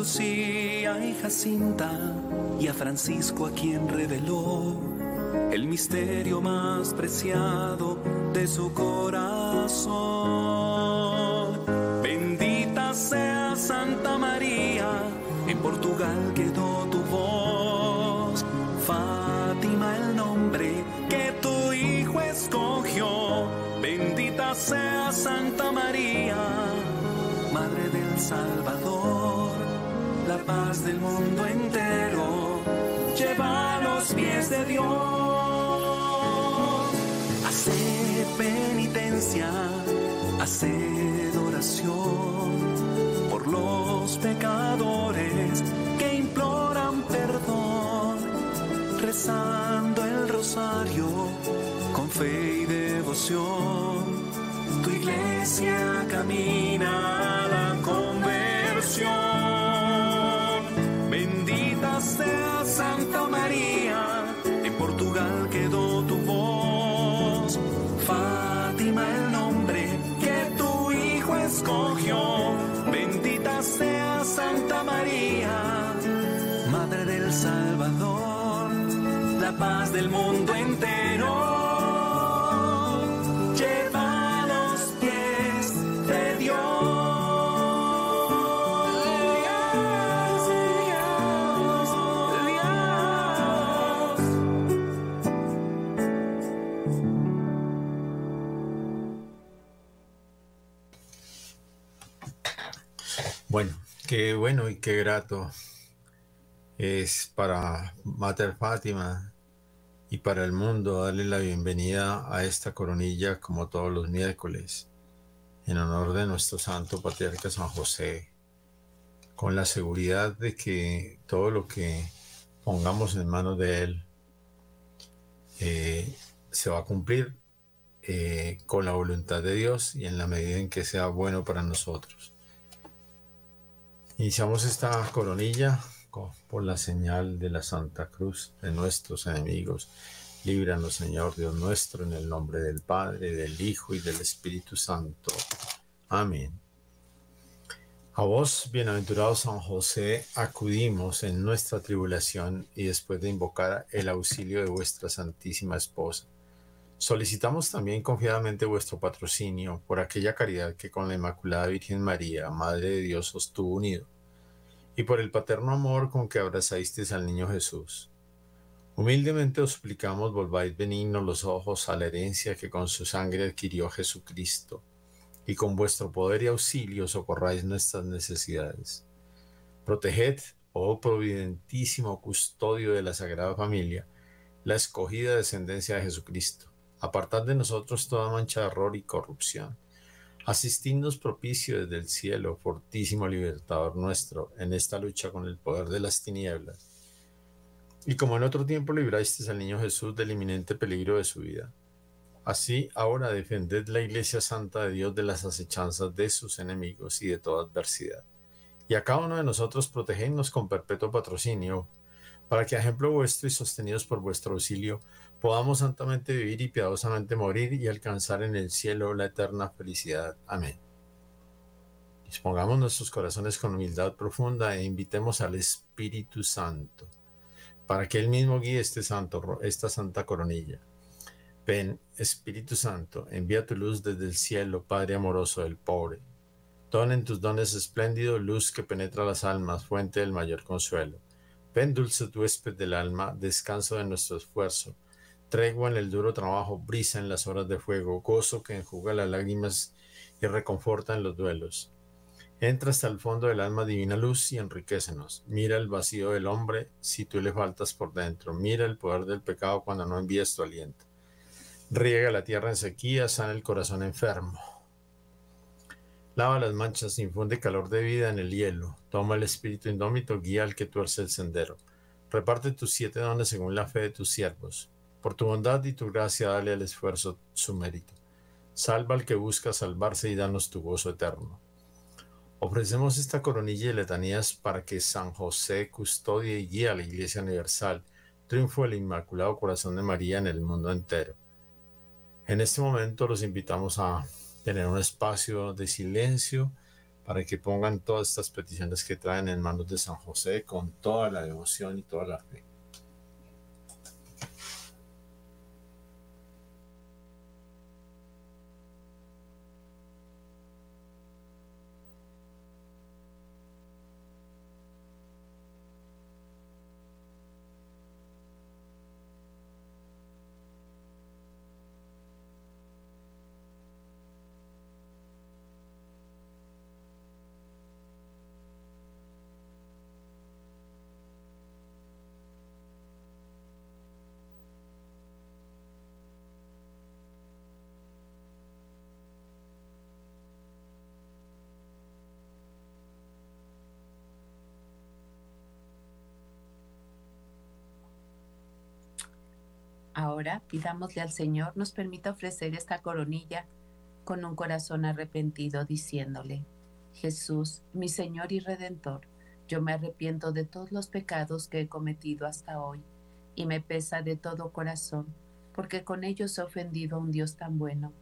Lucía y Jacinta y a Francisco a quien reveló el misterio más preciado de su corazón. Bendita sea Santa María, en Portugal quedó tu voz. Fátima el nombre que tu hijo escogió. Bendita sea Santa María, Madre del Salvador, la paz del mundo entero. Lleva a los pies de Dios. Hace penitencia, hace oración por los pecadores que imploran perdón, rezando el rosario con fe y devoción. Tu iglesia camina Sea Santa María, en Portugal quedó tu voz. Fátima el nombre que tu hijo escogió. Bendita sea Santa María, Madre del Salvador, la paz del mundo entero. Qué bueno y qué grato es para Mater Fátima y para el mundo darle la bienvenida a esta coronilla como todos los miércoles en honor de nuestro santo patriarca San José, con la seguridad de que todo lo que pongamos en manos de él eh, se va a cumplir eh, con la voluntad de Dios y en la medida en que sea bueno para nosotros. Iniciamos esta coronilla por la señal de la Santa Cruz de nuestros enemigos. Líbranos, Señor Dios nuestro, en el nombre del Padre, del Hijo y del Espíritu Santo. Amén. A vos, bienaventurado San José, acudimos en nuestra tribulación y después de invocar el auxilio de vuestra Santísima Esposa. Solicitamos también confiadamente vuestro patrocinio por aquella caridad que con la Inmaculada Virgen María, Madre de Dios, os tuvo unido, y por el paterno amor con que abrazasteis al niño Jesús. Humildemente os suplicamos, volváis benignos los ojos a la herencia que con su sangre adquirió Jesucristo, y con vuestro poder y auxilio socorráis nuestras necesidades. Proteged, oh providentísimo custodio de la Sagrada Familia, la escogida descendencia de Jesucristo. Apartad de nosotros toda mancha de error y corrupción. Asistidnos propicio desde el cielo, fortísimo libertador nuestro, en esta lucha con el poder de las tinieblas. Y como en otro tiempo librasteis al niño Jesús del inminente peligro de su vida, así ahora defended la Iglesia Santa de Dios de las acechanzas de sus enemigos y de toda adversidad. Y a cada uno de nosotros protegednos con perpetuo patrocinio, para que a ejemplo vuestro y sostenidos por vuestro auxilio, podamos santamente vivir y piadosamente morir y alcanzar en el cielo la eterna felicidad. Amén. Dispongamos nuestros corazones con humildad profunda e invitemos al Espíritu Santo para que Él mismo guíe este esta santa coronilla. Ven, Espíritu Santo, envía tu luz desde el cielo, Padre amoroso del pobre. Don en tus dones espléndido, luz que penetra las almas, fuente del mayor consuelo. Ven, dulce huésped del alma, descanso de nuestro esfuerzo, tregua en el duro trabajo, brisa en las horas de fuego, gozo que enjuga las lágrimas y reconforta en los duelos. Entra hasta el fondo del alma divina luz y enriquecenos. Mira el vacío del hombre si tú le faltas por dentro. Mira el poder del pecado cuando no envías tu aliento. Riega la tierra en sequía, sana el corazón enfermo. Lava las manchas, infunde calor de vida en el hielo. Toma el espíritu indómito, guía al que tuerce el sendero. Reparte tus siete dones según la fe de tus siervos. Por tu bondad y tu gracia, dale al esfuerzo su mérito. Salva al que busca salvarse y danos tu gozo eterno. Ofrecemos esta coronilla y letanías para que San José custodie y guíe a la Iglesia Universal, triunfo del Inmaculado Corazón de María en el mundo entero. En este momento los invitamos a tener un espacio de silencio para que pongan todas estas peticiones que traen en manos de San José con toda la devoción y toda la fe. Ahora pidámosle al Señor nos permita ofrecer esta coronilla con un corazón arrepentido, diciéndole, Jesús, mi Señor y Redentor, yo me arrepiento de todos los pecados que he cometido hasta hoy, y me pesa de todo corazón, porque con ellos he ofendido a un Dios tan bueno.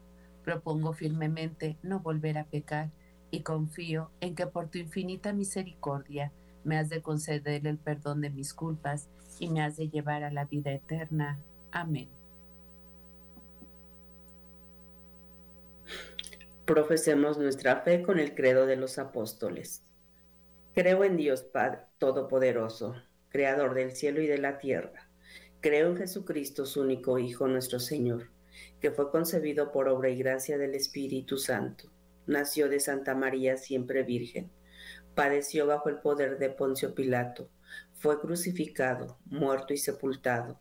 Propongo firmemente no volver a pecar, y confío en que por tu infinita misericordia me has de conceder el perdón de mis culpas y me has de llevar a la vida eterna. Amén. Profesemos nuestra fe con el credo de los apóstoles. Creo en Dios Padre Todopoderoso, Creador del cielo y de la tierra. Creo en Jesucristo, su único Hijo, nuestro Señor, que fue concebido por obra y gracia del Espíritu Santo. Nació de Santa María, siempre Virgen. Padeció bajo el poder de Poncio Pilato. Fue crucificado, muerto y sepultado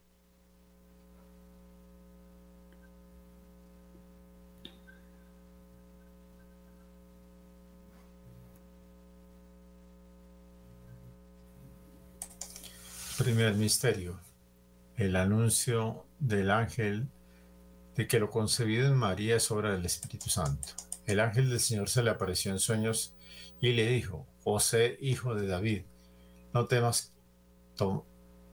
Primer misterio. El anuncio del ángel de que lo concebido en María es obra del Espíritu Santo. El ángel del Señor se le apareció en sueños y le dijo, José, hijo de David, no temas,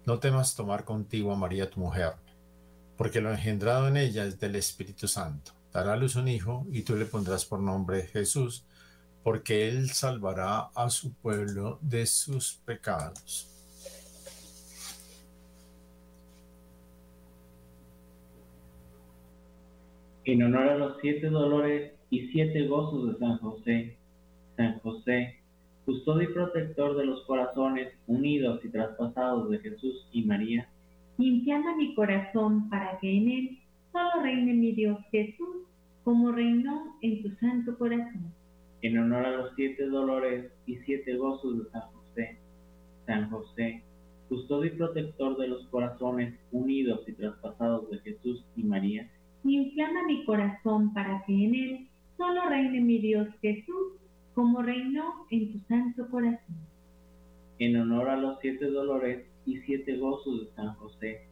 no temas tomar contigo a María tu mujer, porque lo engendrado en ella es del Espíritu Santo. Dará a luz un hijo y tú le pondrás por nombre Jesús, porque él salvará a su pueblo de sus pecados. En honor a los siete dolores y siete gozos de San José. San José, custodio y protector de los corazones unidos y traspasados de Jesús y María, limpiando mi corazón para que en él solo reine mi Dios Jesús, como reinó en tu santo corazón. En honor a los siete dolores y siete gozos de San José. San José, custodio y protector de los corazones unidos y traspasados de Jesús y María, inflama mi corazón para que en él solo reine mi Dios Jesús, como reinó en tu santo corazón. En honor a los siete dolores y siete gozos de San José,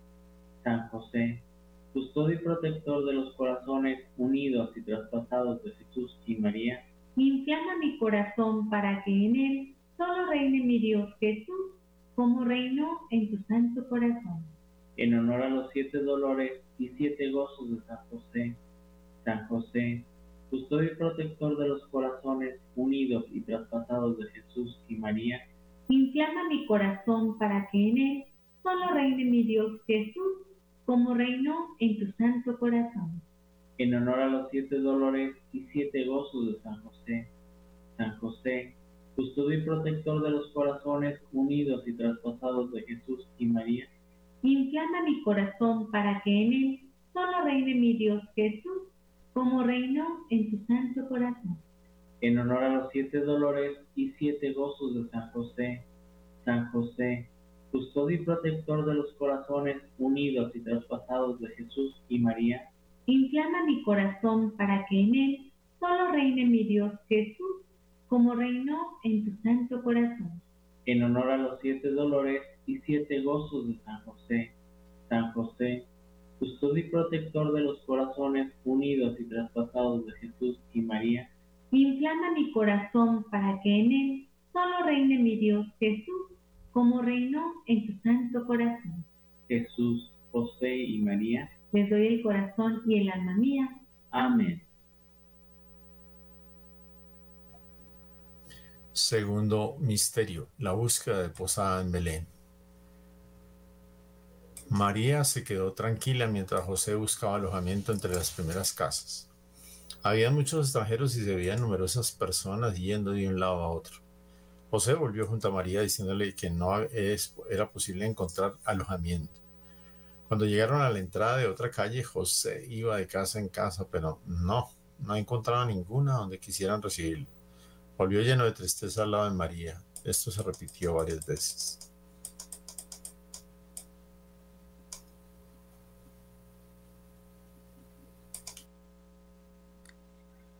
San José, custodio y protector de los corazones unidos y traspasados de Jesús y María, inflama mi corazón para que en él solo reine mi Dios Jesús, como reinó en tu santo corazón. En honor a los siete dolores y siete gozos de San José. San José, custodio y protector de los corazones unidos y traspasados de Jesús y María, inflama mi corazón para que en él solo reine mi Dios Jesús, como reinó en tu santo corazón. En honor a los siete dolores y siete gozos de San José. San José, custodio y protector de los corazones unidos y traspasados de Jesús y María, inflama mi corazón para que en él solo reine mi Dios Jesús, como reinó en tu santo corazón. En honor a los siete dolores y siete gozos de San José, San José, custodio y protector de los corazones unidos y traspasados de Jesús y María, inflama mi corazón para que en él solo reine mi Dios Jesús, como reinó en tu santo corazón en honor a los siete dolores y siete gozos de San José. San José, custodio y protector de los corazones unidos y traspasados de Jesús y María. Inflama mi corazón para que en él solo reine mi Dios Jesús, como reinó en tu santo corazón. Jesús, José y María. Les doy el corazón y el alma mía. Amén. Segundo misterio, la búsqueda de posada en Belén. María se quedó tranquila mientras José buscaba alojamiento entre las primeras casas. Había muchos extranjeros y se veían numerosas personas yendo de un lado a otro. José volvió junto a María diciéndole que no era posible encontrar alojamiento. Cuando llegaron a la entrada de otra calle, José iba de casa en casa, pero no, no encontraba ninguna donde quisieran recibirlo. Volvió lleno de tristeza al lado de María. Esto se repitió varias veces.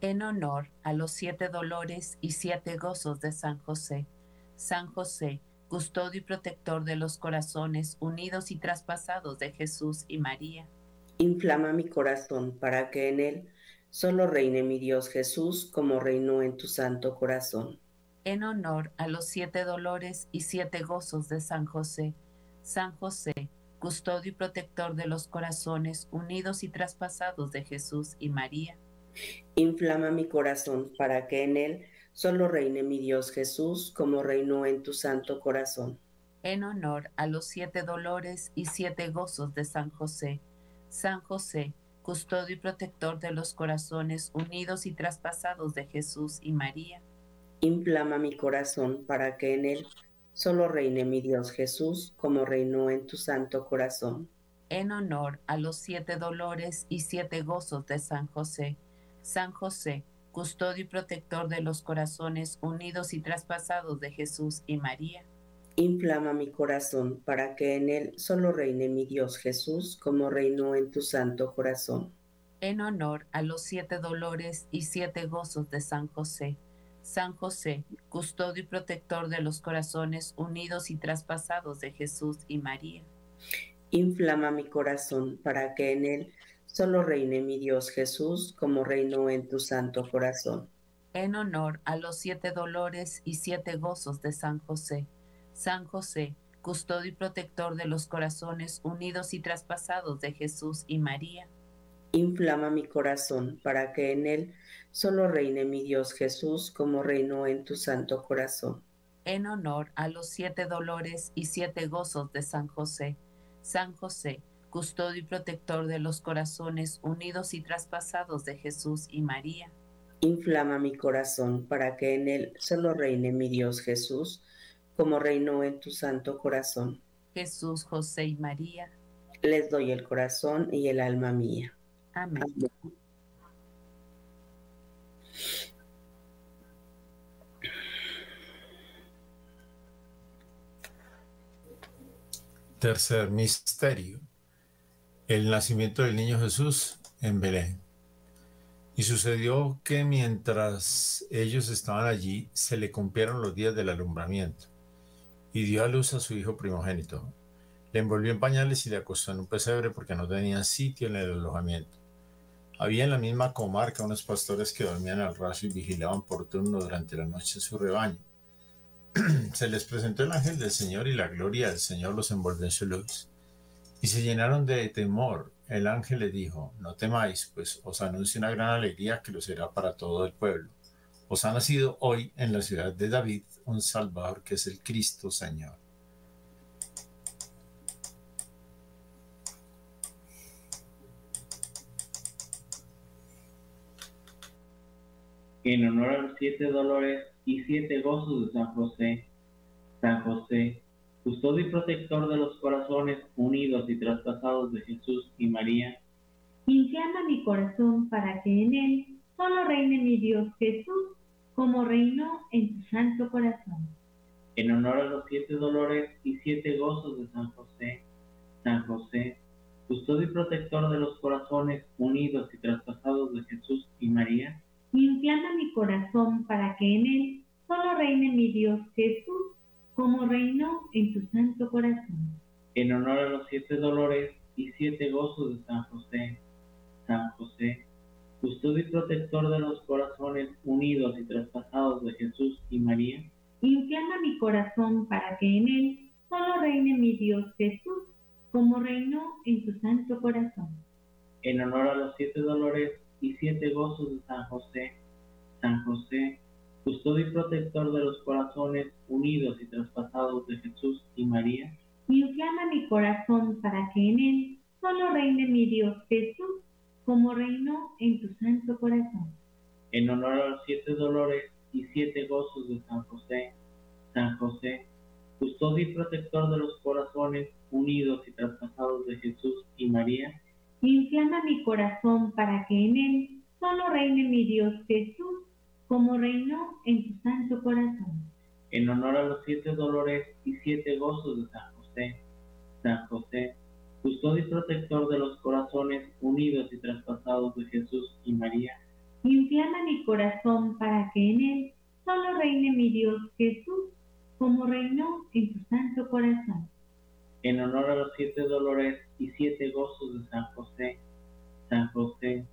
En honor a los siete dolores y siete gozos de San José. San José, custodio y protector de los corazones unidos y traspasados de Jesús y María. Inflama mi corazón para que en él Solo reine mi Dios Jesús como reinó en tu santo corazón. En honor a los siete dolores y siete gozos de San José, San José, custodio y protector de los corazones unidos y traspasados de Jesús y María. Inflama mi corazón para que en él solo reine mi Dios Jesús como reinó en tu santo corazón. En honor a los siete dolores y siete gozos de San José, San José, custodio y protector de los corazones unidos y traspasados de Jesús y María. Inflama mi corazón para que en él solo reine mi Dios Jesús como reinó en tu santo corazón. En honor a los siete dolores y siete gozos de San José, San José, custodio y protector de los corazones unidos y traspasados de Jesús y María Inflama mi corazón para que en él solo reine mi Dios Jesús como reinó en tu santo corazón. En honor a los siete dolores y siete gozos de San José. San José, custodio y protector de los corazones unidos y traspasados de Jesús y María. Inflama mi corazón para que en él solo reine mi Dios Jesús como reinó en tu santo corazón. En honor a los siete dolores y siete gozos de San José San José, custodio y protector de los corazones unidos y traspasados de Jesús y María. Inflama mi corazón para que en él solo reine mi Dios Jesús como reinó en tu santo corazón. En honor a los siete dolores y siete gozos de San José. San José, custodio y protector de los corazones unidos y traspasados de Jesús y María. Inflama mi corazón para que en él solo reine mi Dios Jesús como reinó en tu santo corazón. Jesús, José y María. Les doy el corazón y el alma mía. Amén. Tercer misterio. El nacimiento del niño Jesús en Belén. Y sucedió que mientras ellos estaban allí, se le cumplieron los días del alumbramiento y dio a luz a su hijo primogénito. Le envolvió en pañales y le acostó en un pesebre porque no tenía sitio en el alojamiento. Había en la misma comarca unos pastores que dormían al raso y vigilaban por turno durante la noche su rebaño. se les presentó el ángel del Señor y la gloria del Señor los envolvió en su luz. Y se llenaron de temor. El ángel le dijo, no temáis, pues os anuncio una gran alegría que lo será para todo el pueblo os ha nacido hoy en la ciudad de David un Salvador que es el Cristo Señor. En honor a los siete dolores y siete gozos de San José, San José, custodio y protector de los corazones unidos y traspasados de Jesús y María, inflama mi corazón para que en él solo reine mi Dios Jesús como reinó en tu santo corazón. En honor a los siete dolores y siete gozos de San José, San José, custodio y protector de los corazones unidos y traspasados de Jesús y María, inflama mi corazón para que en él solo reine mi Dios Jesús, como reinó en tu santo corazón. En honor a los siete dolores y siete gozos de San José, San José, custodio y protector de los corazones unidos y traspasados de Jesús y María, inflama mi corazón para que en él solo reine mi Dios Jesús, como reinó en tu santo corazón. En honor a los siete dolores y siete gozos de San José, San José, custodio y protector de los corazones unidos y traspasados de Jesús y María. Inflama mi corazón para que en él solo reine mi Dios Jesús, como reinó en tu santo corazón. En honor a los siete dolores y siete gozos de San José. San José, custodio y protector de los corazones unidos y traspasados de Jesús y María. Inflama mi corazón para que en él solo reine mi Dios Jesús, como reinó en tu santo corazón. En honor a los siete dolores y siete gozos de San José. San José, custodio y protector de los corazones unidos y traspasados de Jesús y María. Inflama mi corazón para que en él solo reine mi Dios Jesús, como reinó en tu santo corazón. En honor a los siete dolores y siete gozos de San José. San José,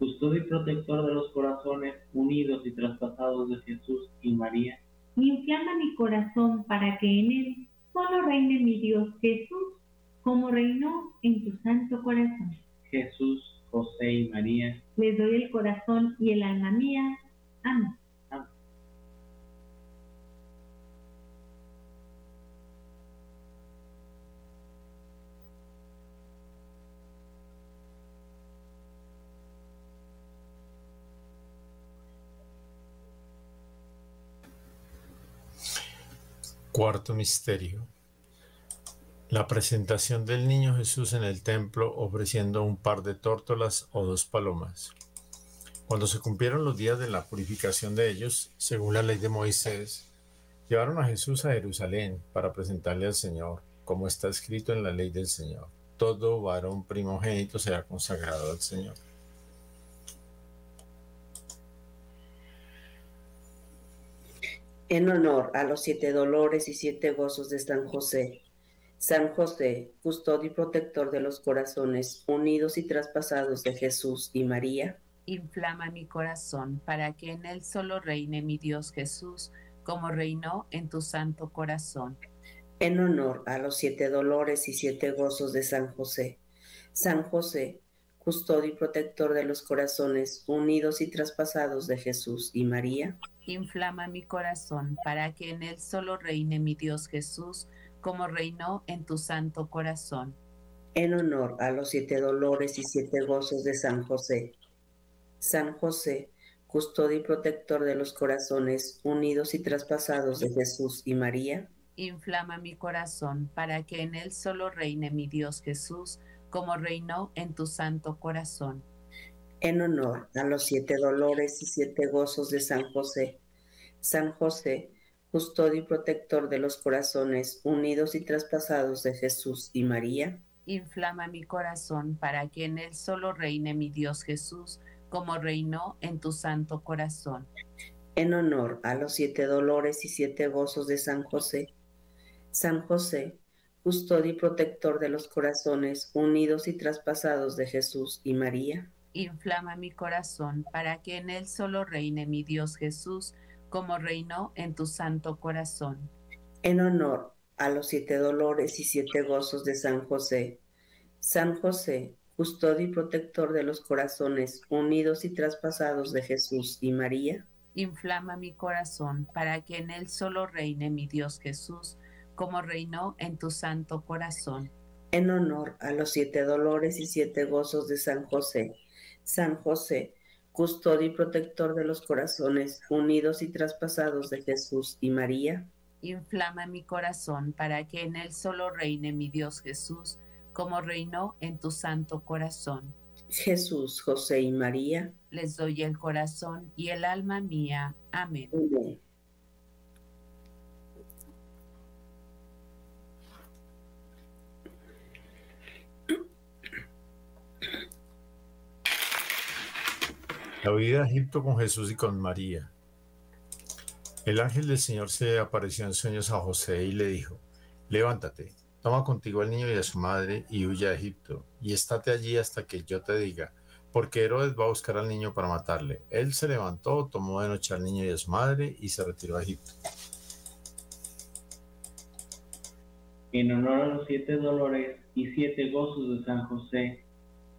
custodio y protector de los corazones unidos y traspasados de Jesús y María. Inflama mi corazón para que en él solo reine mi Dios Jesús, como reinó en tu santo corazón. Jesús, José y María. Les doy el corazón y el alma mía. Amén. Cuarto misterio. La presentación del niño Jesús en el templo ofreciendo un par de tórtolas o dos palomas. Cuando se cumplieron los días de la purificación de ellos, según la ley de Moisés, llevaron a Jesús a Jerusalén para presentarle al Señor, como está escrito en la ley del Señor. Todo varón primogénito será consagrado al Señor. En honor a los siete dolores y siete gozos de San José. San José, custodio y protector de los corazones unidos y traspasados de Jesús y María. Inflama mi corazón para que en él solo reine mi Dios Jesús, como reinó en tu santo corazón. En honor a los siete dolores y siete gozos de San José. San José, custodio y protector de los corazones unidos y traspasados de Jesús y María. Inflama mi corazón para que en él solo reine mi Dios Jesús, como reinó en tu santo corazón. En honor a los siete dolores y siete gozos de San José. San José, custodio y protector de los corazones unidos y traspasados de Jesús y María. Inflama mi corazón para que en él solo reine mi Dios Jesús, como reinó en tu santo corazón. En honor a los siete dolores y siete gozos de San José. San José, custodio y protector de los corazones unidos y traspasados de Jesús y María. Inflama mi corazón para que en él solo reine mi Dios Jesús, como reinó en tu santo corazón. En honor a los siete dolores y siete gozos de San José. San José, custodio y protector de los corazones unidos y traspasados de Jesús y María. Inflama mi corazón para que en él solo reine mi Dios Jesús, como reinó en tu santo corazón. En honor a los siete dolores y siete gozos de San José. San José, custodio y protector de los corazones unidos y traspasados de Jesús y María. Inflama mi corazón para que en él solo reine mi Dios Jesús, como reinó en tu santo corazón. En honor a los siete dolores y siete gozos de San José. San José, custodio y protector de los corazones unidos y traspasados de Jesús y María. Inflama mi corazón para que en él solo reine mi Dios Jesús, como reinó en tu santo corazón. Jesús, José y María. Les doy el corazón y el alma mía. Amén. Amén. La huida a Egipto con Jesús y con María. El ángel del Señor se apareció en sueños a José y le dijo, levántate, toma contigo al niño y a su madre y huye a Egipto, y estate allí hasta que yo te diga, porque Herodes va a buscar al niño para matarle. Él se levantó, tomó de noche al niño y a su madre y se retiró a Egipto. En honor a los siete dolores y siete gozos de San José,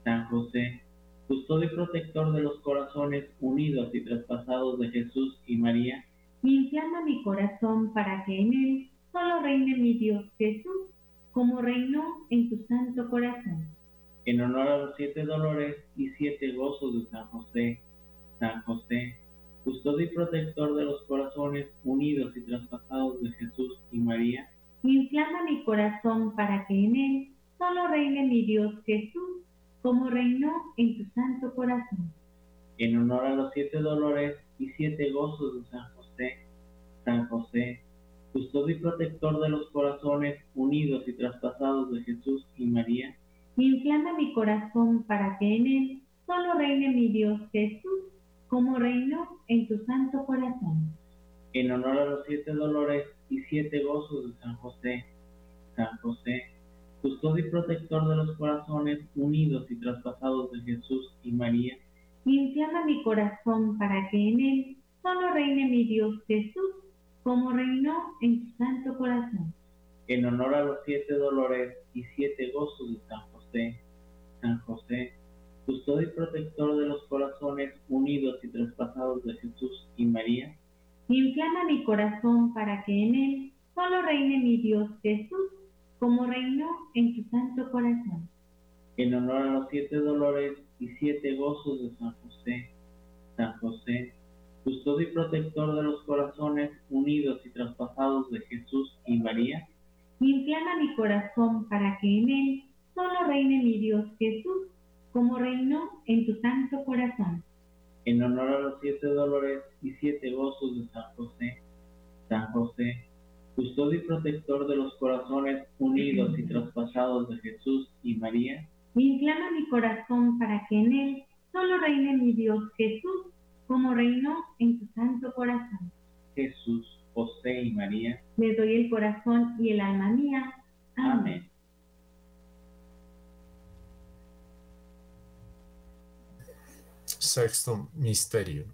San José, custodio y protector de los corazones unidos y traspasados de Jesús y María, inflama mi corazón para que en él solo reine mi Dios Jesús, como reinó en tu santo corazón. En honor a los siete dolores y siete gozos de San José, San José, custodio y protector de los corazones unidos y traspasados de Jesús y María, inflama mi corazón para que en él solo reine mi Dios Jesús, como reinó en tu santo corazón. En honor a los siete dolores y siete gozos de San José, San José, custodio y protector de los corazones unidos y traspasados de Jesús y María, inflama mi corazón para que en él solo reine mi Dios Jesús, como reinó en tu santo corazón. En honor a los siete dolores y siete gozos de San José, San José, custodio y protector de los corazones unidos y traspasados de Jesús y María, inflama mi corazón para que en él solo reine mi Dios Jesús, como reinó en tu santo corazón. En honor a los siete dolores y siete gozos de San José, San José, custodio y protector de los corazones unidos y traspasados de Jesús y María, inflama mi corazón para que en él solo reine mi Dios Jesús, como reinó en tu santo corazón. En honor a los siete dolores y siete gozos de San José, San José, custodio y protector de los corazones unidos y traspasados de Jesús y María, inflama mi corazón para que en él solo reine mi Dios Jesús, como reinó en tu santo corazón. En honor a los siete dolores y siete gozos de San José, San José, custodio y protector de los corazones unidos y traspasados de Jesús y María, inflama mi corazón para que en él solo reine mi Dios Jesús, como reinó en tu santo corazón. Jesús, José y María, le doy el corazón y el alma mía. Amén. Amén. Sexto misterio.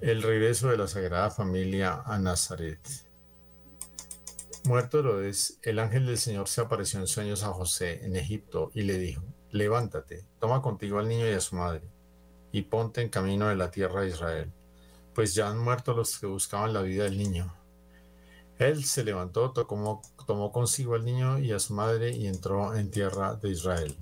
El regreso de la Sagrada Familia a Nazaret. Muerto Herodes, el ángel del Señor se apareció en sueños a José en Egipto y le dijo, levántate, toma contigo al niño y a su madre, y ponte en camino de la tierra de Israel, pues ya han muerto los que buscaban la vida del niño. Él se levantó, tomó, tomó consigo al niño y a su madre y entró en tierra de Israel.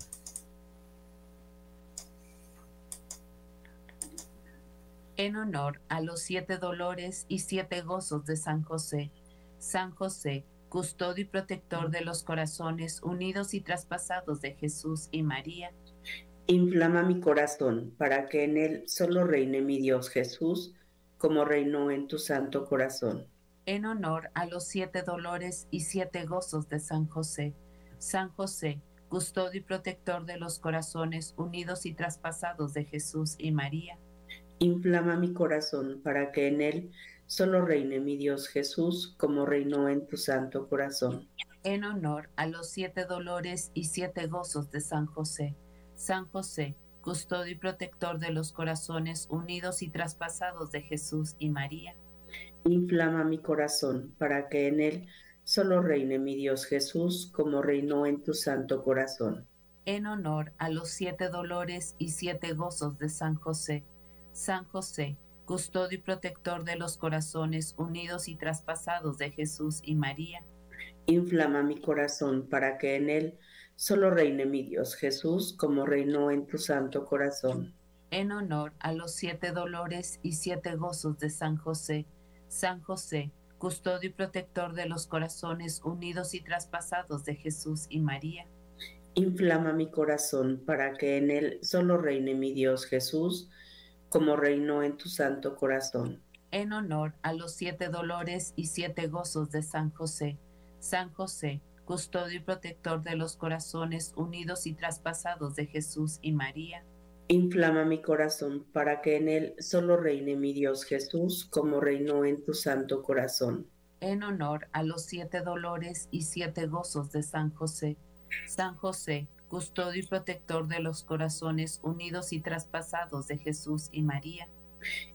En honor a los siete dolores y siete gozos de San José, San José, custodio y protector de los corazones unidos y traspasados de Jesús y María, Inflama mi corazón para que en él solo reine mi Dios Jesús, como reinó en tu santo corazón. en honor a los siete dolores y siete gozos de San José, San José, custodio y protector de los corazones unidos y traspasados de Jesús y María, Inflama mi corazón para que en él solo reine mi Dios Jesús, como reinó en tu santo corazón. en honor a los siete dolores y siete gozos de San José, San José, custodio y protector de los corazones unidos y traspasados de Jesús y María, Inflama mi corazón para que en él solo reine mi Dios Jesús, como reinó en tu santo corazón. en honor a los siete dolores y siete gozos de San José, San José, custodio y protector de los corazones unidos y traspasados de Jesús y María, Inflama mi corazón para que en él solo reine mi Dios Jesús, como reinó en tu santo corazón. en honor a los siete dolores y siete gozos de San José, San José, custodio y protector de los corazones unidos y traspasados de Jesús y María, Inflama mi corazón para que en él solo reine mi Dios Jesús, como reinó en tu santo corazón. en honor a los siete dolores y siete gozos de San José, San José, custodio y protector de los corazones unidos y traspasados de Jesús y María, Inflama mi corazón para que en él solo reine mi Dios Jesús, como reinó en tu santo corazón. en honor a los siete dolores y siete gozos de San José. San José, custodio y protector de los corazones unidos y traspasados de Jesús y María.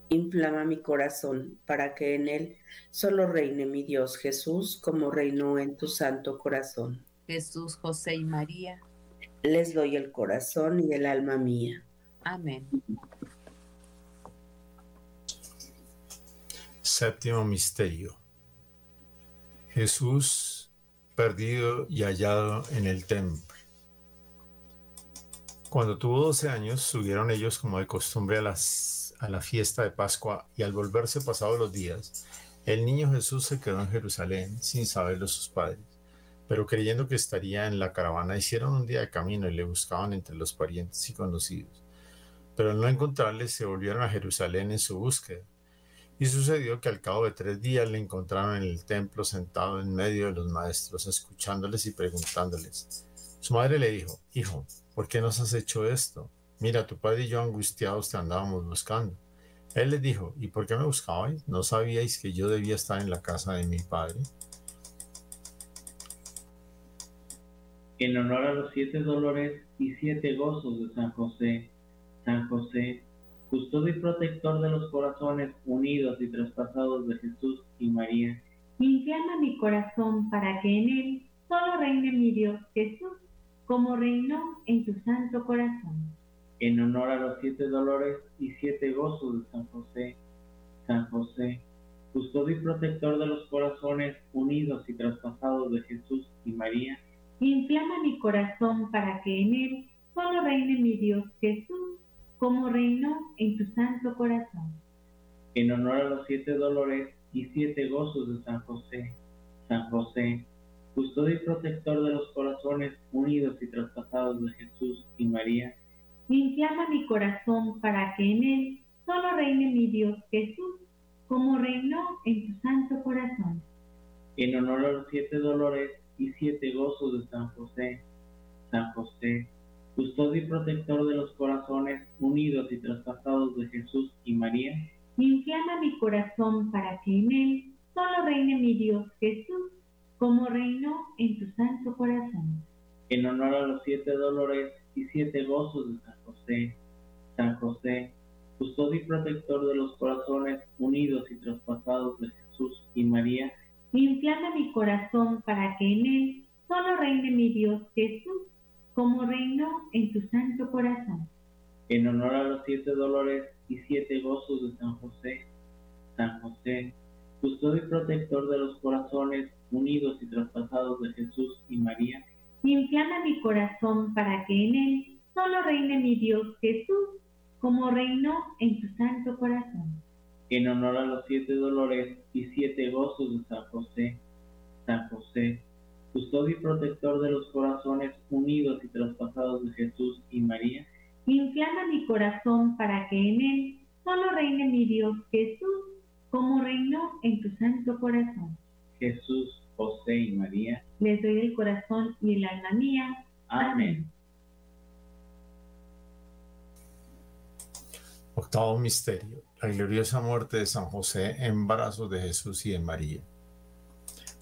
Inflama mi corazón para que en él solo reine mi Dios Jesús como reinó en tu santo corazón. Jesús, José y María. Les doy el corazón y el alma mía. Amén. Séptimo misterio. Jesús perdido y hallado en el templo. Cuando tuvo doce años, subieron ellos como de costumbre a, las, la fiesta de Pascua y al volverse pasados los días, el niño Jesús se quedó en Jerusalén sin saberlo sus padres. Pero creyendo que estaría en la caravana, hicieron un día de camino y le buscaban entre los parientes y conocidos. Pero al no encontrarle, se volvieron a Jerusalén en su búsqueda. Y sucedió que al cabo de tres días le encontraron en el templo sentado en medio de los maestros, escuchándoles y preguntándoles. Su madre le dijo, Hijo, ¿por qué nos has hecho esto? Mira, tu padre y yo angustiados te andábamos buscando. Él les dijo, ¿y por qué me buscabais? ¿No sabíais que yo debía estar en la casa de mi padre? En honor a los siete dolores y siete gozos de San José, San José, custodio y protector de los corazones unidos y traspasados de Jesús y María. Inflama mi corazón para que en él solo reine mi Dios Jesús como reinó en tu santo corazón. En honor a los siete dolores y siete gozos de San José, San José, custodio y protector de los corazones unidos y traspasados de Jesús y María, inflama mi corazón para que en él solo reine mi Dios Jesús, como reinó en tu santo corazón. En honor a los siete dolores y siete gozos de San José, San José, custodio y protector de los corazones unidos y traspasados de Jesús y María, inflama mi corazón para que en él solo reine mi Dios Jesús, como reinó en tu santo corazón. En honor a los siete dolores y siete gozos de San José, San José, custodio y protector de los corazones unidos y traspasados de Jesús y María, inflama mi corazón para que en él solo reine mi Dios Jesús, como reinó en tu santo corazón. En honor a los siete dolores y siete gozos de San José, San José, custodio y protector de los corazones unidos y traspasados de Jesús y María, inflama mi corazón para que en él solo reine mi Dios Jesús, como reinó en tu santo corazón. En honor a los siete dolores y siete gozos de San José, San José, custodio y protector de los corazones unidos y traspasados de Jesús y María, inflama mi corazón para que en él solo reine mi Dios Jesús, como reinó en tu santo corazón. En honor a los siete dolores y siete gozos de San José, San José, custodio y protector de los corazones unidos y traspasados de Jesús y María, inflama mi corazón para que en él solo reine mi Dios Jesús, como reinó en tu santo corazón. Jesús, José y María. Les doy el corazón y el alma mía. Amén. Octavo misterio. La gloriosa muerte de San José en brazos de Jesús y de María.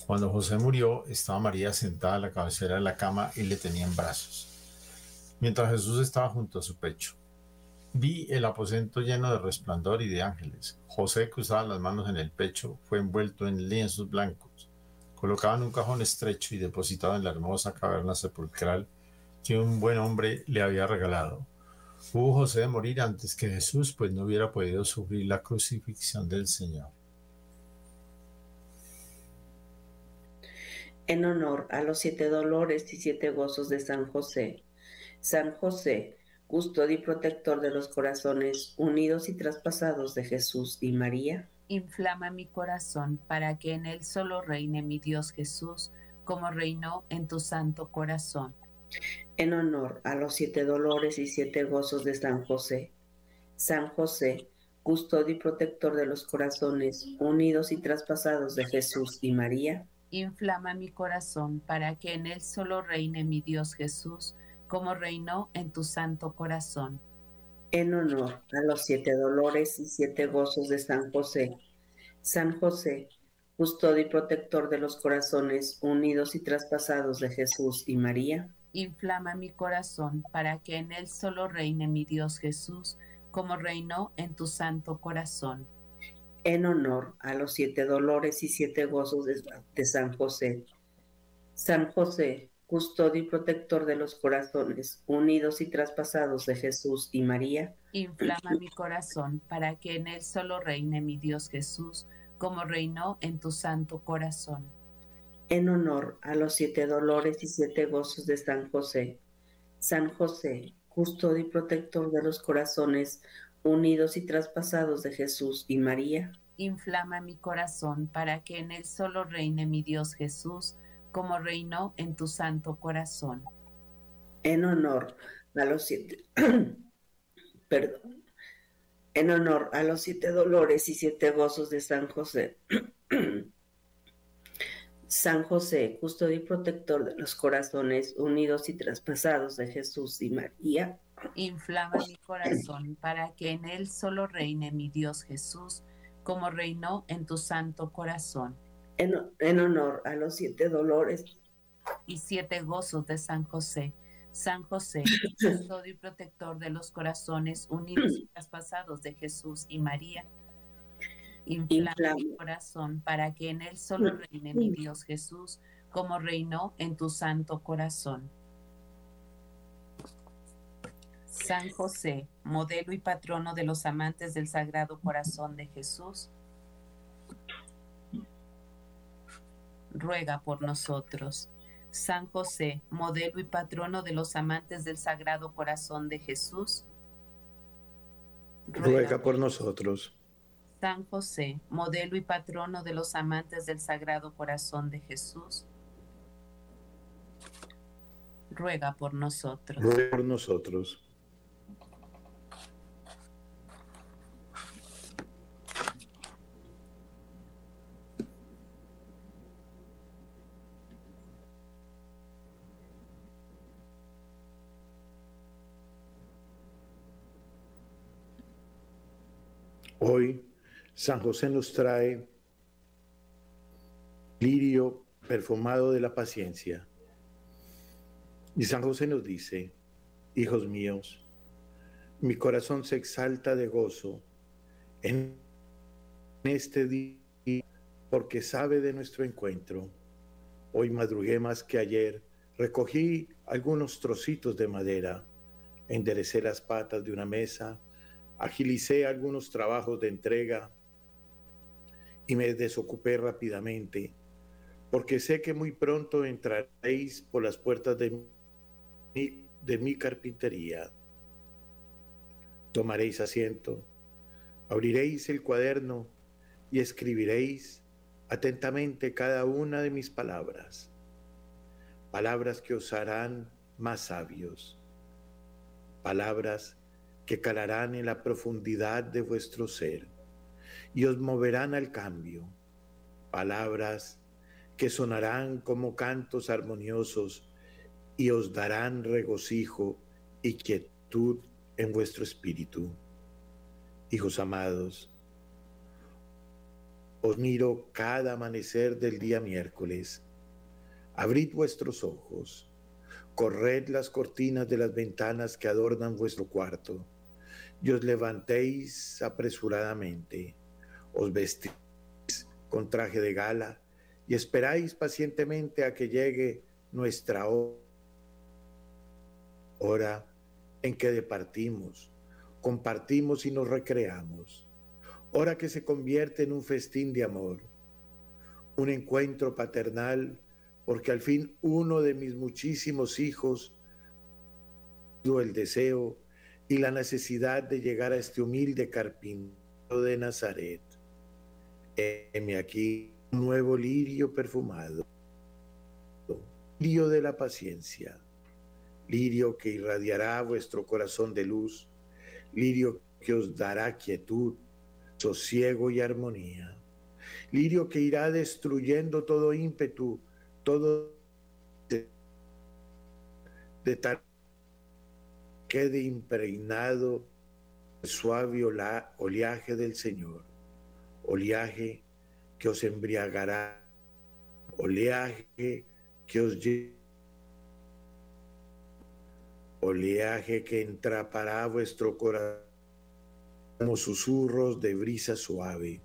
Cuando José murió, estaba María sentada a la cabecera de la cama y le tenía en brazos, mientras Jesús estaba junto a su pecho. Vi el aposento lleno de resplandor y de ángeles. José, cruzaba las manos en el pecho, fue envuelto en lienzos blancos, colocado en un cajón estrecho y depositado en la hermosa caverna sepulcral que un buen hombre le había regalado. Hubo José de morir antes que Jesús, pues no hubiera podido sufrir la crucifixión del Señor. En honor a los siete dolores y siete gozos de San José. San José, custodio y protector de los corazones unidos y traspasados de Jesús y María. Inflama mi corazón para que en él solo reine mi Dios Jesús, como reinó en tu santo corazón. En honor a los siete dolores y siete gozos de San José. San José, custodio y protector de los corazones unidos y traspasados de Jesús y María. Inflama mi corazón para que en él solo reine mi Dios Jesús, como reinó en tu santo corazón. En honor a los siete dolores y siete gozos de San José. San José, custodio y protector de los corazones unidos y traspasados de Jesús y María. Inflama mi corazón para que en él solo reine mi Dios Jesús, como reinó en tu santo corazón. En honor a los siete dolores y siete gozos de, de San José. San José, custodio y protector de los corazones unidos y traspasados de Jesús y María. Inflama mi corazón para que en él solo reine mi Dios Jesús, como reinó en tu santo corazón. En honor a los siete dolores y siete gozos de San José. San José, custodio y protector de los corazones unidos y traspasados de Jesús y María. Inflama mi corazón para que en él solo reine mi Dios Jesús, como reinó en tu santo corazón. En honor a los siete, perdón, en honor a los siete dolores y siete gozos de San José. San José, custodio y protector de los corazones unidos y traspasados de Jesús y María. Inflama mi corazón para que en él solo reine mi Dios Jesús, como reinó en tu santo corazón en, en honor a los siete dolores y siete gozos de San José. San José, custodio y protector de los corazones unidos y traspasados de Jesús y María. Inflama mi corazón para que en él solo reine mi Dios Jesús, como reinó en tu santo corazón. San José, modelo y patrono de los amantes del Sagrado Corazón de Jesús, ruega por nosotros. San José, modelo y patrono de los amantes del Sagrado Corazón de Jesús, ruega, por nosotros. San José, modelo y patrono de los amantes del Sagrado Corazón de Jesús, ruega por nosotros. Ruega por nosotros. Hoy San José nos trae lirio perfumado de la paciencia. Y San José nos dice, hijos míos, mi corazón se exalta de gozo en este día porque sabe de nuestro encuentro. Hoy madrugué más que ayer, recogí algunos trocitos de madera, enderecé las patas de una mesa, agilicé algunos trabajos de entrega y me desocupé rápidamente, porque sé que muy pronto entraréis por las puertas de mi, carpintería. Tomaréis asiento, abriréis el cuaderno y escribiréis atentamente cada una de mis palabras, palabras que os harán más sabios, palabras que calarán en la profundidad de vuestro ser y os moverán al cambio. Palabras que sonarán como cantos armoniosos y os darán regocijo y quietud en vuestro espíritu. Hijos amados, os miro cada amanecer del día miércoles. Abrid vuestros ojos, corred las cortinas de las ventanas que adornan vuestro cuarto y os levantéis apresuradamente, os vestís con traje de gala y esperáis pacientemente a que llegue nuestra hora en que departimos, compartimos y nos recreamos, hora que se convierte en un festín de amor, un encuentro paternal, porque al fin uno de mis muchísimos hijos el deseo y la necesidad de llegar a este humilde carpintero de Nazaret. Heme aquí un nuevo lirio perfumado, lirio de la paciencia, lirio que irradiará vuestro corazón de luz, lirio que os dará quietud, sosiego y armonía, lirio que irá destruyendo todo ímpetu, todo de, tal quede impregnado el suave oleaje del Señor, oleaje que os embriagará, oleaje que os oleaje que entrapará vuestro corazón como susurros de brisa suave,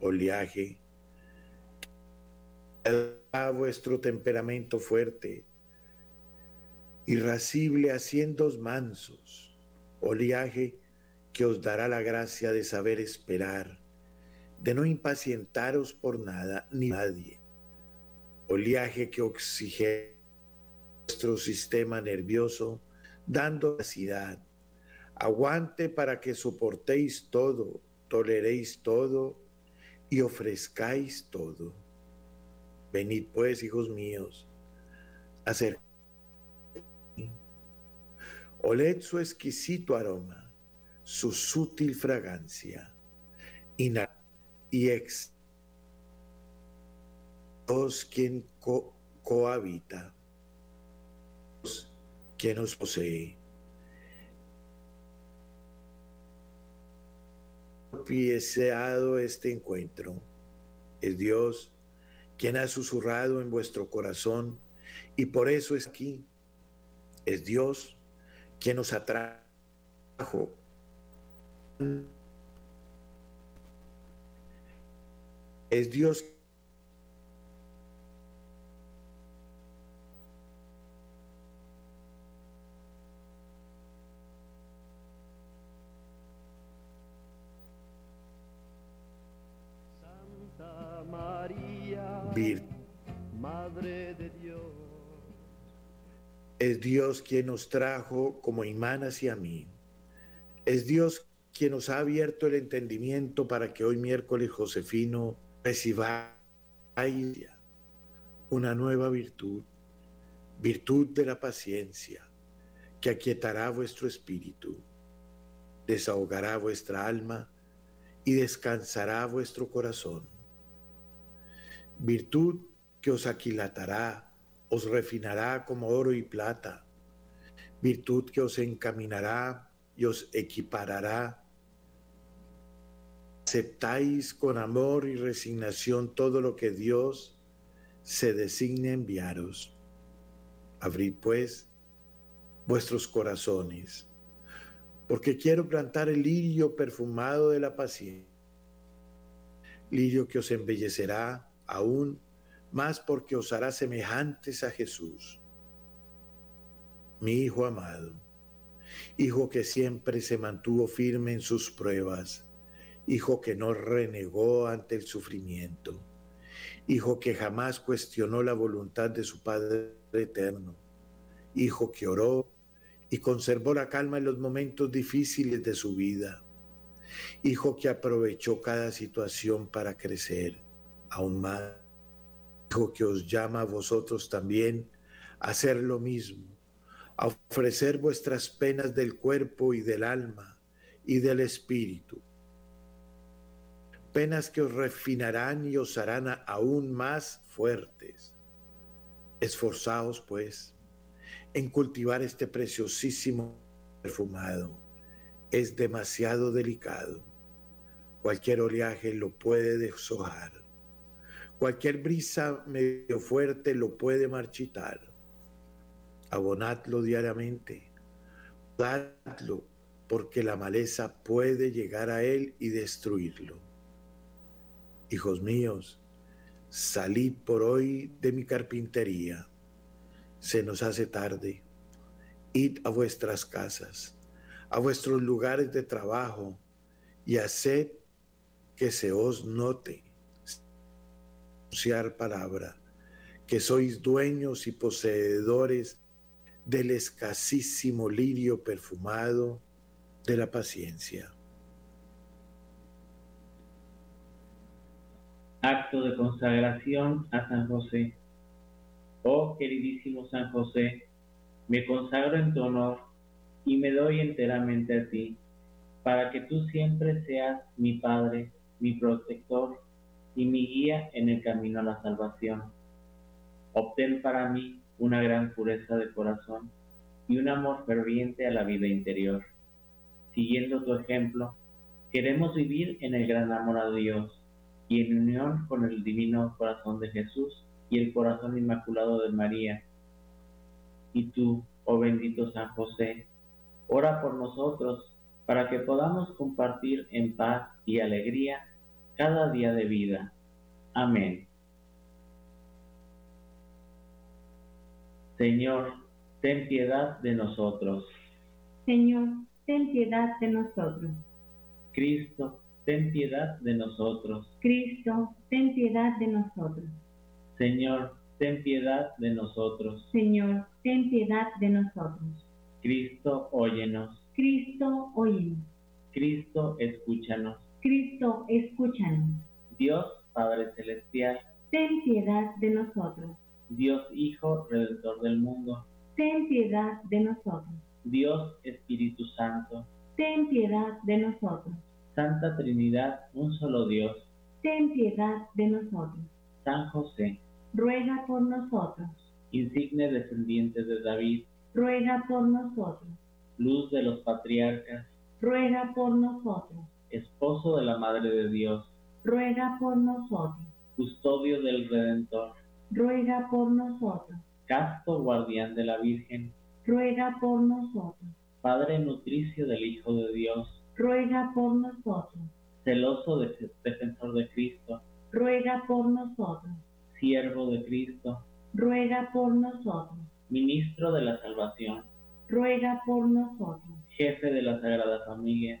oleaje a vuestro temperamento fuerte, irascible haciendo mansos, oleaje que os dará la gracia de saber esperar, de no impacientaros por nada ni nadie, oleaje que oxigena nuestro sistema nervioso, dando capacidad, aguante para que soportéis todo, toleréis todo y ofrezcáis todo. Venid pues, hijos míos, acercaos. Oled su exquisito aroma, su sutil fragancia, y ex os quien cohabita, quien os posee. Propiciado este encuentro, es Dios quien ha susurrado en vuestro corazón y por eso es aquí. Es Dios quien nos atrajo. Es Dios Madre Es Dios quien nos trajo como imán hacia mí. Es Dios quien nos ha abierto el entendimiento para que hoy miércoles Josefino reciba una nueva virtud, virtud de la paciencia, que aquietará vuestro espíritu, desahogará vuestra alma y descansará vuestro corazón virtud que os aquilatará, os refinará como oro y plata, virtud que os encaminará y os equiparará. Aceptáis con amor y resignación todo lo que Dios se designe enviaros. Abrid pues vuestros corazones, porque quiero plantar el lirio perfumado de la paciencia, lirio que os embellecerá aún más porque os hará semejantes a Jesús, mi Hijo amado, Hijo que siempre se mantuvo firme en sus pruebas, Hijo que no renegó ante el sufrimiento, Hijo que jamás cuestionó la voluntad de su Padre eterno, Hijo que oró y conservó la calma en los momentos difíciles de su vida, Hijo que aprovechó cada situación para crecer aún más. Que os llama a vosotros también a hacer lo mismo, a ofrecer vuestras penas del cuerpo y del alma y del espíritu. Penas que os refinarán y os harán aún más fuertes. Esforzaos, pues, en cultivar este preciosísimo perfumado. Es demasiado delicado. Cualquier oleaje lo puede deshojar Cualquier brisa medio fuerte lo puede marchitar. Abonadlo diariamente. Dadlo porque la maleza puede llegar a él y destruirlo. Hijos míos, salid por hoy de mi carpintería. Se nos hace tarde. Id a vuestras casas, a vuestros lugares de trabajo y haced que se os note palabra, que sois dueños y poseedores del escasísimo lirio perfumado de la paciencia. Acto de consagración a San José. Oh queridísimo San José, me consagro en tu honor y me doy enteramente a ti, para que tú siempre seas mi Padre, mi protector y mi guía en el camino a la salvación. Obtén para mí una gran pureza de corazón y un amor ferviente a la vida interior. Siguiendo tu ejemplo, queremos vivir en el gran amor a Dios y en unión con el divino corazón de Jesús y el corazón inmaculado de María. Y tú, oh bendito San José, ora por nosotros para que podamos compartir en paz y alegría cada día de vida. Amén. Señor, ten piedad de nosotros. Señor, ten piedad de nosotros. Cristo, ten piedad de nosotros. Cristo, ten piedad de nosotros. Señor, ten piedad de nosotros. Señor, ten piedad de nosotros. Cristo, óyenos. Cristo, óyenos. Cristo, escúchanos. Cristo, escúchanos. Dios Padre Celestial, ten piedad de nosotros. Dios Hijo, Redentor del mundo, ten piedad de nosotros. Dios Espíritu Santo, ten piedad de nosotros. Santa Trinidad, un solo Dios, ten piedad de nosotros. San José, ruega por nosotros. Insigne descendiente de David, ruega por nosotros. Luz de los patriarcas, ruega por nosotros. Esposo de la Madre de Dios, ruega por nosotros. Custodio del Redentor, ruega por nosotros. Casto guardián de la Virgen, ruega por nosotros. Padre nutricio del Hijo de Dios, ruega por nosotros. Celoso defensor de Cristo, ruega por nosotros. Siervo de Cristo, ruega por nosotros. Ministro de la Salvación, ruega por nosotros. Jefe de la Sagrada Familia,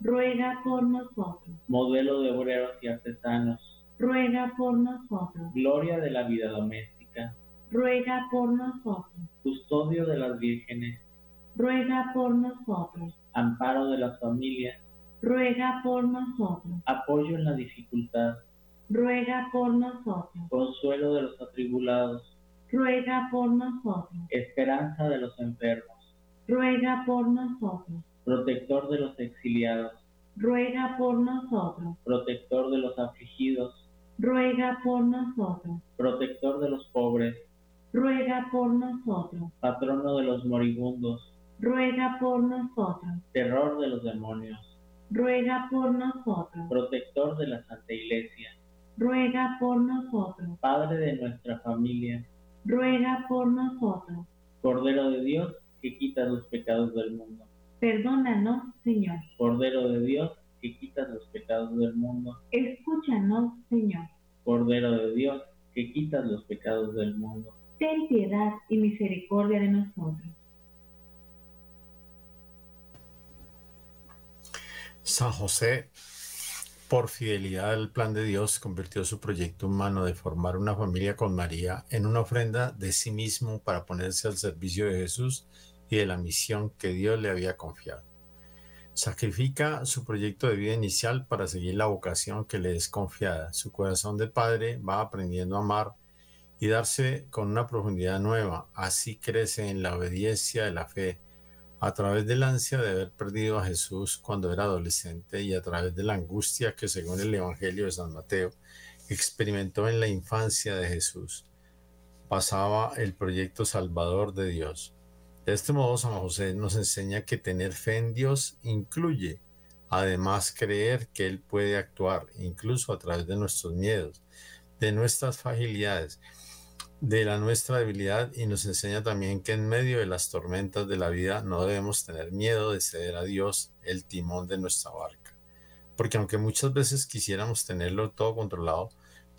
ruega por nosotros. Modelo de obreros y artesanos, ruega por nosotros. Gloria de la vida doméstica, ruega por nosotros. Custodio de las vírgenes, ruega por nosotros. Amparo de las familias, ruega por nosotros. Apoyo en la dificultad, ruega por nosotros. Consuelo de los atribulados, ruega por nosotros. Esperanza de los enfermos, ruega por nosotros. Protector de los exiliados, ruega por nosotros. Protector de los afligidos, ruega por nosotros. Protector de los pobres, ruega por nosotros. Patrono de los moribundos, ruega por nosotros. Terror de los demonios, ruega por nosotros. Protector de la Santa Iglesia, ruega por nosotros. Padre de nuestra familia, ruega por nosotros. Cordero de Dios, que quita los pecados del mundo. Perdónanos, Señor. Cordero de Dios, que quitas los pecados del mundo. Escúchanos, Señor. Cordero de Dios, que quitas los pecados del mundo. Ten piedad y misericordia de nosotros. San José, por fidelidad al plan de Dios, convirtió su proyecto humano de formar una familia con María en una ofrenda de sí mismo para ponerse al servicio de Jesús y de la misión que Dios le había confiado. Sacrifica su proyecto de vida inicial para seguir la vocación que le es confiada. Su corazón de padre va aprendiendo a amar y darse con una profundidad nueva. Así crece en la obediencia de la fe, a través del ansia de haber perdido a Jesús cuando era adolescente y a través de la angustia que según el Evangelio de San Mateo experimentó en la infancia de Jesús. Pasaba el proyecto salvador de Dios. De este modo, San José nos enseña que tener fe en Dios incluye, además, creer que Él puede actuar, incluso a través de nuestros miedos, de nuestras fragilidades, de nuestra debilidad y nos enseña también que en medio de las tormentas de la vida no debemos tener miedo de ceder a Dios el timón de nuestra barca. Porque aunque muchas veces quisiéramos tenerlo todo controlado,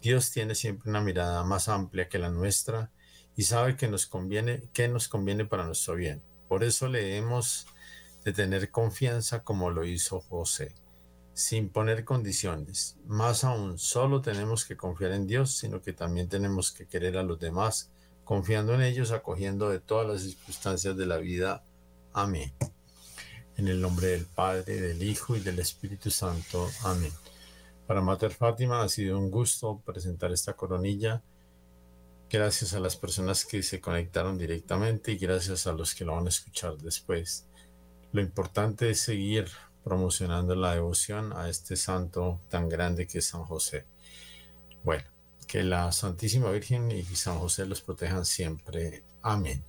Dios tiene siempre una mirada más amplia que la nuestra y sabe que nos conviene, que nos conviene para nuestro bien. Por eso le debemos de tener confianza como lo hizo José sin poner condiciones. Más aún, solo tenemos que confiar en Dios, sino que también tenemos que querer a los demás, confiando en ellos, acogiendo de todas las circunstancias de la vida. Amén. En el nombre del Padre, del Hijo y del Espíritu Santo. Amén. Para Mater Fátima ha sido un gusto presentar esta coronilla. Gracias a las personas que se conectaron directamente y gracias a los que lo van a escuchar después. Lo importante es seguir promocionando la devoción a este santo tan grande que es San José. Bueno, que la Santísima Virgen y San José los protejan siempre. Amén.